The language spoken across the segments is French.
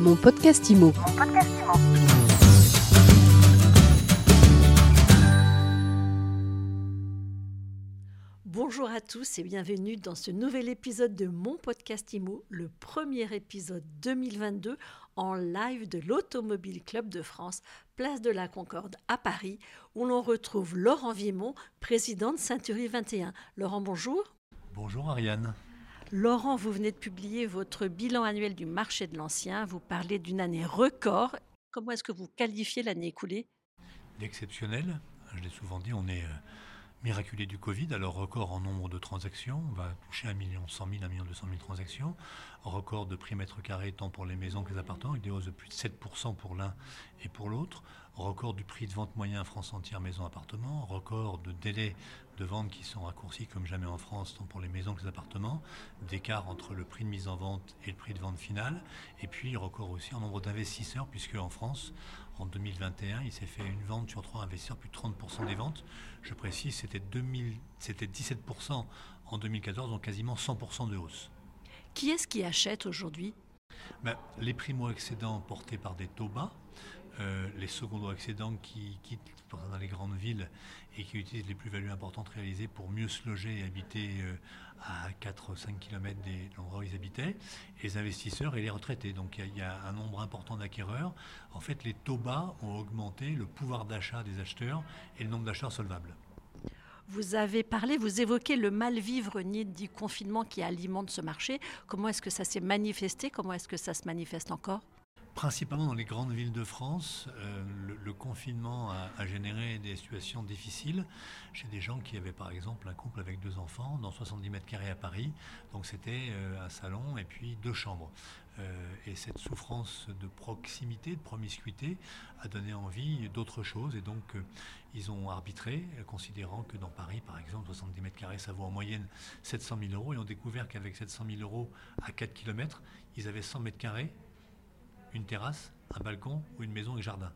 Mon podcast IMO. Bonjour à tous et bienvenue dans ce nouvel épisode de mon podcast IMO, le premier épisode 2022 en live de l'Automobile Club de France, place de la Concorde à Paris, où l'on retrouve Laurent Vimont, président de Ceinturie 21. Laurent, bonjour. Bonjour Ariane. Laurent, vous venez de publier votre bilan annuel du marché de l'ancien. Vous parlez d'une année record. Comment est-ce que vous qualifiez l'année écoulée? D'exceptionnel. Je l'ai souvent dit, on est euh, miraculé du Covid, alors record en nombre de transactions, on va toucher 1 million 100 000, 1 million 200 000 transactions, record de prix mètre carré tant pour les maisons que les appartements, avec des hausses de plus de 7% pour l'un et pour l'autre, record du prix de vente moyen France entière maison-appartement, record de délais de vente qui sont raccourcis comme jamais en France, tant pour les maisons que les appartements, d'écart entre le prix de mise en vente et le prix de vente final, et puis record aussi en nombre d'investisseurs, puisque en France, en 2021, il s'est fait une vente sur trois investisseurs, plus de 30% des ventes. Je précise, c'était, 2000, c'était 17% en 2014, donc quasiment 100% de hausse. Qui est-ce qui achète aujourd'hui? Ben, Les primo-excédents portés par des taux bas, euh, les secondo-excédents qui quittent dans les grandes villes et qui utilisent les plus-values importantes réalisées pour mieux se loger et habiter euh, à 4-5 km de l'endroit où ils habitaient, les investisseurs et les retraités. Donc il y, y, a un nombre important d'acquéreurs. En fait, les taux bas ont augmenté le pouvoir d'achat des acheteurs et le nombre d'acheteurs solvables. Vous avez parlé, vous évoquez le mal-vivre ni du confinement qui alimente ce marché. Comment est-ce que ça s'est manifesté? Comment est-ce que ça se manifeste encore? Principalement dans les grandes villes de France, euh, le, confinement a, généré des situations difficiles chez des gens qui avaient par exemple un couple avec deux enfants dans 70 mètres carrés à Paris. Donc c'était euh, un salon et puis deux chambres. Euh, et cette souffrance de proximité, de promiscuité, a donné envie d'autre chose. Et donc ils ont arbitré, considérant que dans Paris par exemple 70 mètres carrés ça vaut en moyenne 700 000 euros. Et ont découvert qu'avec 700 000 euros à 4 km, ils avaient 100 mètres carrés une terrasse, un balcon ou une maison et jardin.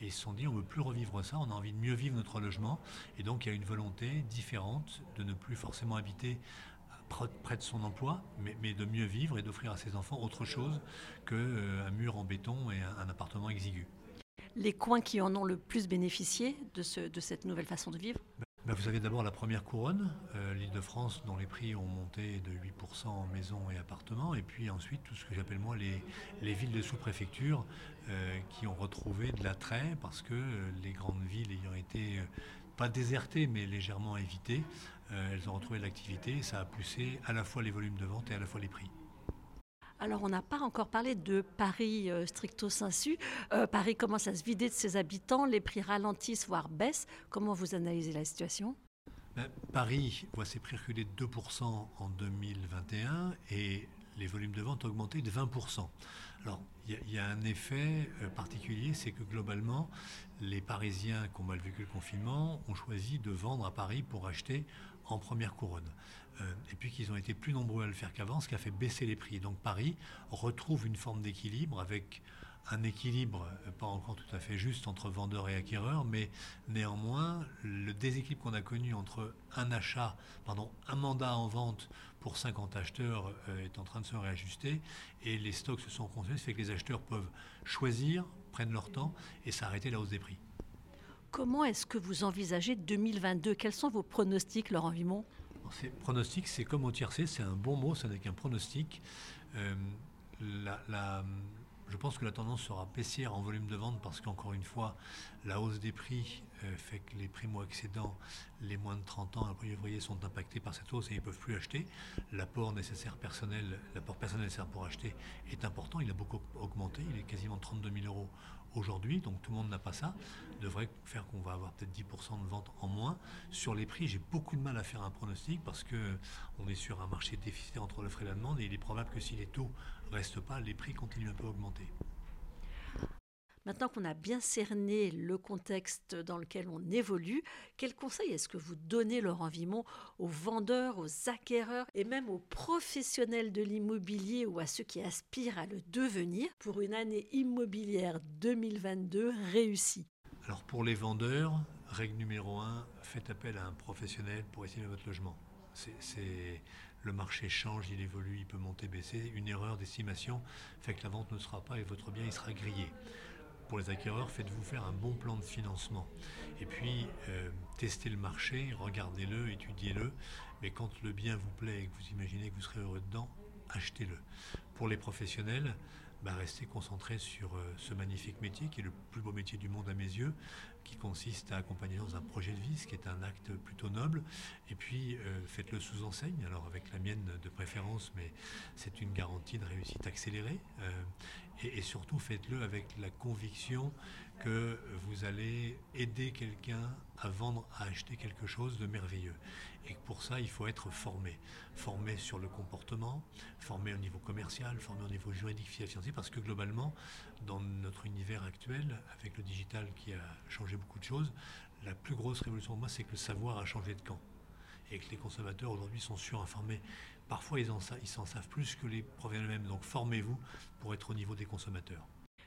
Et ils se sont dit, on ne veut plus revivre ça, on a envie de mieux vivre notre logement. Et donc il y a une volonté différente de ne plus forcément habiter près de son emploi, mais, mais de mieux vivre et d'offrir à ses enfants autre chose qu'un euh, mur en béton et un, un, appartement exigu. Les coins qui en ont le plus bénéficié de, ce, de cette nouvelle façon de vivre? Vous avez d'abord la première couronne, euh, l'île de France, dont les prix ont monté de 8% en maisons et appartements, et puis ensuite tout ce que j'appelle moi les, les, villes de sous-préfecture euh, qui ont retrouvé de l'attrait parce que euh, les grandes villes ayant été pas désertées mais légèrement évitées, elles ont retrouvé de l'activité et ça a poussé à la fois les volumes de vente et à la fois les prix. Alors, on n'a pas encore parlé de Paris euh, stricto sensu. Euh, Paris commence à se vider de ses habitants, les prix ralentissent, voire baissent. Comment vous analysez la situation? Ben, Paris voit ses prix reculer de 2% en 2021 et les volumes de vente ont augmenté de 20%. Alors, il y, y, a un effet euh, particulier, c'est que globalement, les Parisiens qui ont mal vécu le confinement ont choisi de vendre à Paris pour acheter en première couronne. Euh, et puis qu'ils ont été plus nombreux à le faire qu'avant, ce qui a fait baisser les prix. Donc Paris retrouve une forme d'équilibre avec un équilibre euh, pas encore tout à fait juste entre vendeurs et acquéreurs, mais néanmoins, le déséquilibre qu'on a connu entre un achat, pardon, un mandat en vente pour 50 acheteurs euh, est en train de se réajuster et les stocks se sont consolidés, ce fait que les acheteurs peuvent choisir, prennent leur temps et s'arrêter la hausse des prix. Comment est-ce que vous envisagez 2022 Quels sont vos pronostics, Laurent Vimont Pronostic, c'est comme au tiercé, c'est un bon mot, ça n'est qu'un pronostic. Euh, je pense que la tendance sera baissière en volume de vente parce qu'encore une fois, la hausse des prix euh, fait que les primo-excédents, les moins de 30 ans, après ouvriers, sont impactés par cette hausse et ils ne peuvent plus acheter. L'apport personnel, l'apport personnel nécessaire pour acheter est important. Il a beaucoup augmenté. Il est quasiment 32 000 euros aujourd'hui, donc tout le monde n'a pas ça, devrait faire qu'on va avoir peut-être 10% de ventes en moins. Sur les prix, j'ai beaucoup de mal à faire un pronostic parce qu'on est sur un marché déficitaire entre l'offre et la demande et il est probable que si les taux restent pas, les prix continuent un peu à augmenter. Maintenant qu'on a bien cerné le contexte dans lequel on évolue, quel conseil est-ce que vous donnez, Laurent Vimont, aux vendeurs, aux acquéreurs et même aux professionnels de l'immobilier ou à ceux qui aspirent à le devenir pour une année immobilière 2022 réussie? Alors pour les vendeurs, règle numéro un, faites appel à un professionnel pour estimer votre logement. C'est le marché change, il évolue, il peut monter, baisser. Une erreur d'estimation fait que la vente ne sera pas et votre bien il sera grillé. Pour les acquéreurs, faites-vous faire un bon plan de financement. Et puis, euh, testez le marché, regardez-le, étudiez-le. Mais quand le bien vous plaît et que vous imaginez que vous serez heureux dedans, achetez-le. Pour les professionnels, bah, restez concentrés sur euh, ce magnifique métier qui est le plus beau métier du monde à mes yeux, qui consiste à accompagner dans un projet de vie, ce qui est un acte plutôt noble. Et puis euh, faites-le sous enseigne, alors avec la mienne de préférence, mais c'est une garantie de réussite accélérée. Euh, et, surtout faites-le avec la conviction que vous allez aider quelqu'un à vendre, à acheter quelque chose de merveilleux. Et pour ça, il faut être formé. Formé sur le comportement, formé au niveau commercial, formé au niveau juridique, financier, parce que globalement, dans notre univers actuel, avec le digital qui a changé beaucoup de choses, la plus grosse révolution pour moi, c'est que le savoir a changé de camp. Et que les consommateurs aujourd'hui sont surinformés. Parfois, ils, en, ils s'en savent plus que les professionnels eux-mêmes. Donc, formez-vous pour être au niveau des consommateurs.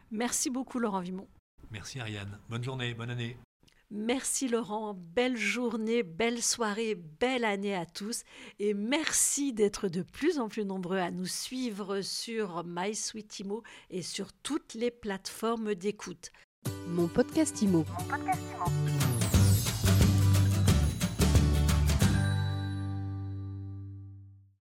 Merci beaucoup, Laurent Vimon. Merci, Ariane. Bonne journée, bonne année. Merci Laurent, belle journée, belle soirée, belle année à tous et merci d'être de plus en plus nombreux à nous suivre sur MySweetImo et sur toutes les plateformes d'écoute. Mon podcast Imo. Mon podcast Imo.